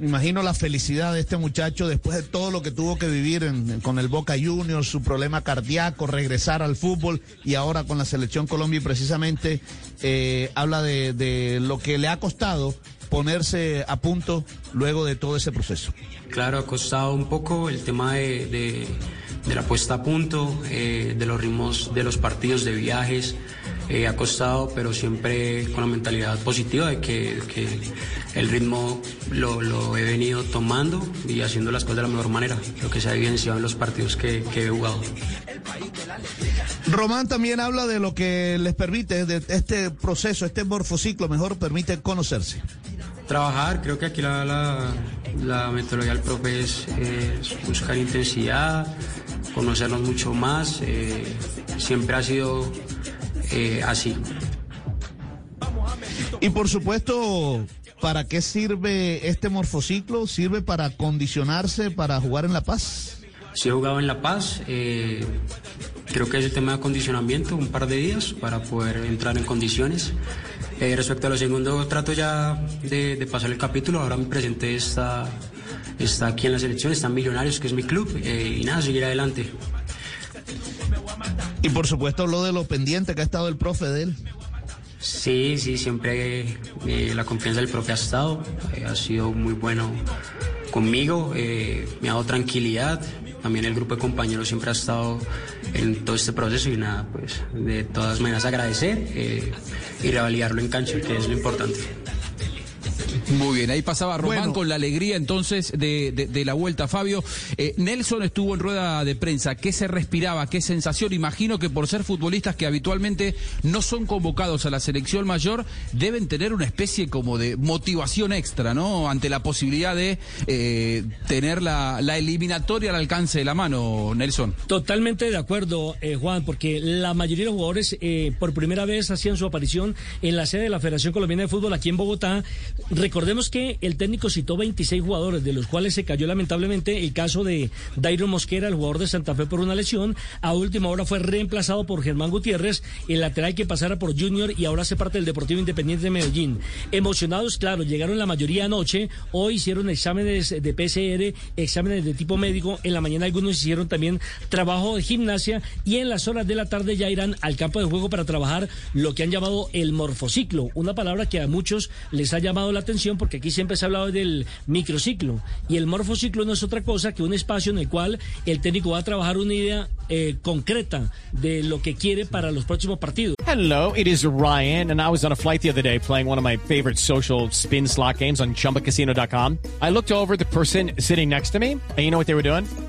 Imagino la felicidad de este muchacho después de todo lo que tuvo que vivir con el Boca Juniors, su problema cardíaco, regresar al fútbol y ahora con la selección Colombia y precisamente eh, habla de, lo que le ha costado ponerse a punto luego de todo ese proceso. Claro, ha costado un poco el tema de la puesta a punto, eh, de los ritmos de los partidos, de viajes. Eh, ha costado, pero siempre con la mentalidad positiva de que, que el ritmo lo, lo he venido tomando y haciendo las cosas de la mejor manera, lo que se ha evidenciado en los partidos que, que he jugado. Román también habla de lo que les permite, de este proceso, este morfociclo, mejor permite conocerse. Trabajar, creo que aquí la, la, la metodología del profe es, es buscar intensidad, conocernos mucho más, eh, siempre ha sido eh, así. Y por supuesto, ¿para qué sirve este morfociclo? ¿Sirve para condicionarse, para jugar en La Paz? Si he jugado en La Paz, eh, creo que es el tema de acondicionamiento, un par de días para poder entrar en condiciones. Eh, respecto a lo segundo, trato ya de, de pasar el capítulo, ahora mi presente está, está aquí en la selección, están Millonarios, que es mi club, eh, y nada, seguir adelante. Y por supuesto habló de lo pendiente que ha estado el profe de él. Sí, sí, siempre eh, la confianza del profe ha estado, eh, ha sido muy bueno conmigo, eh, me ha dado tranquilidad, también el grupo de compañeros siempre ha estado en todo este proceso y nada, pues de todas maneras agradecer y revalidarlo en cancha, que es lo importante. Muy bien, ahí pasaba Román Bueno. con la alegría entonces de, de- de la vuelta. Fabio, eh, Nelson estuvo en rueda de prensa. ¿Qué se respiraba? ¿Qué sensación? Imagino que por ser futbolistas que habitualmente no son convocados a la selección mayor, deben tener una especie como de motivación extra, ¿no? Ante la posibilidad de eh, tener la, la eliminatoria al alcance de la mano, Nelson. Totalmente de acuerdo, eh, Juan, porque la mayoría de los jugadores eh, por primera vez hacían su aparición en la sede de la Federación Colombiana de Fútbol aquí en Bogotá. Recordemos que el técnico citó 26 jugadores, de los cuales se cayó lamentablemente el caso de Dairo Mosquera, el jugador de Santa Fe por una lesión. A última hora fue reemplazado por Germán Gutiérrez, el lateral que pasara por Junior y ahora hace parte del Deportivo Independiente de Medellín. Emocionados, claro, llegaron la mayoría anoche, hoy hicieron exámenes de PCR, exámenes de tipo médico, en la mañana algunos hicieron también trabajo de gimnasia y en las horas de la tarde ya irán al campo de juego para trabajar lo que han llamado el morfociclo, una palabra que a muchos les ha llamado la atención porque aquí siempre se ha hablado del microciclo y el morfociclo no es otra cosa que un espacio en el cual el técnico va a trabajar una idea eh, concreta de lo que quiere para los próximos partidos. Hello, it is Ryan, and I was on a flight the other day playing one of my favorite social spin slot games on chumbacasino.com. I looked over the person sitting next to me, and you know what they were doing?